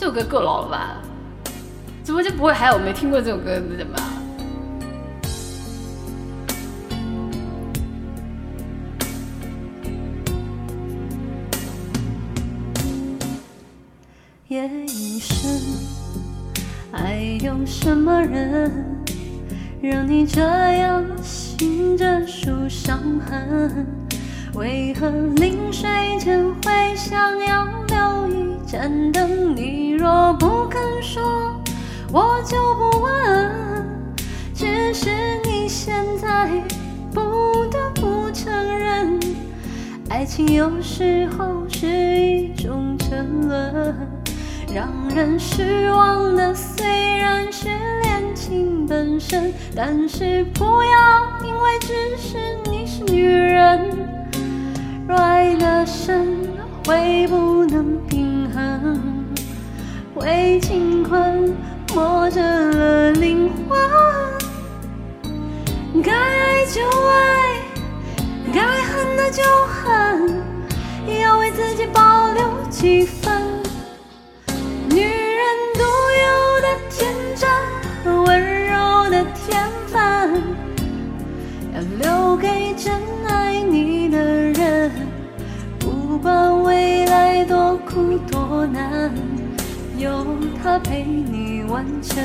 这首歌够老了吧？直播间不会还有没听过这首歌的人吧？夜已深，还有什么人让你这样醒着数伤痕？为何临睡前会想要留一盏灯？你若不肯说，我就不问。只是你现在不得不承认，爱情有时候是一种沉沦。让人失望的虽然是恋情本身，但是不要因为只为情困磨折了灵魂。该爱就爱，该恨的就恨，要为自己保留几分。女人独有的天真和温柔的天分，要留给真爱你的人。不管未来多苦多难，有他陪你完成。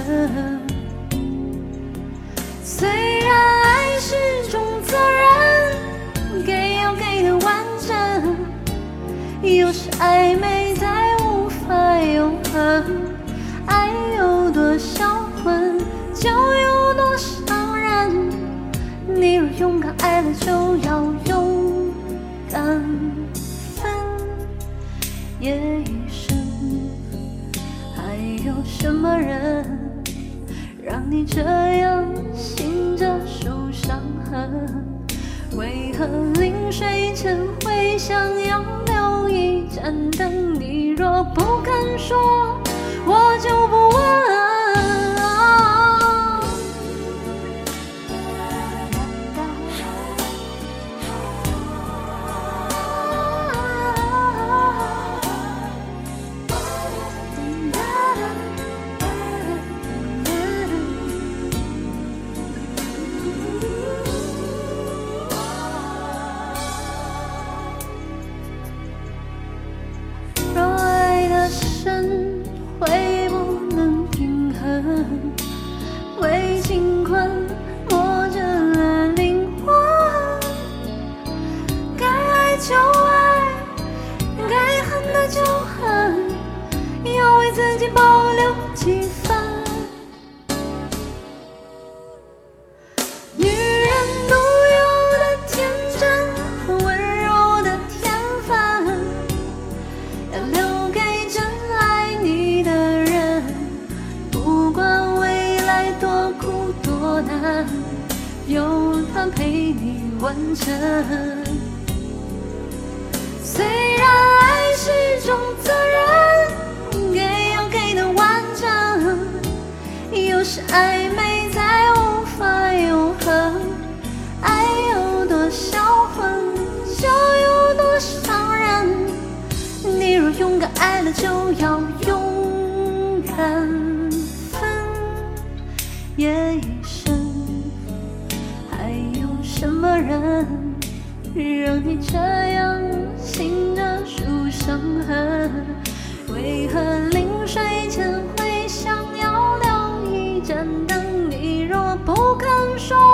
虽然爱是种责任，给要给的完整，有时暧昧在无法永恒。爱有多销魂，就有多伤人。你若勇敢爱了，就要勇敢分。夜已深，有什么人让你这样醒着数伤痕？为何临睡前会想要留一盏灯？你若不肯说，我就不情困磨折了灵魂。该爱就爱，该恨的就恨，要为自己保留几分。有他陪你完成。虽然爱是种责任，给要给的完整，有时暧昧在无法永恒。爱有多销魂，就有多伤人。你若勇敢爱了，就要勇敢人让你这样醒着数伤痕为何临睡前会想要留一盏灯你若不肯说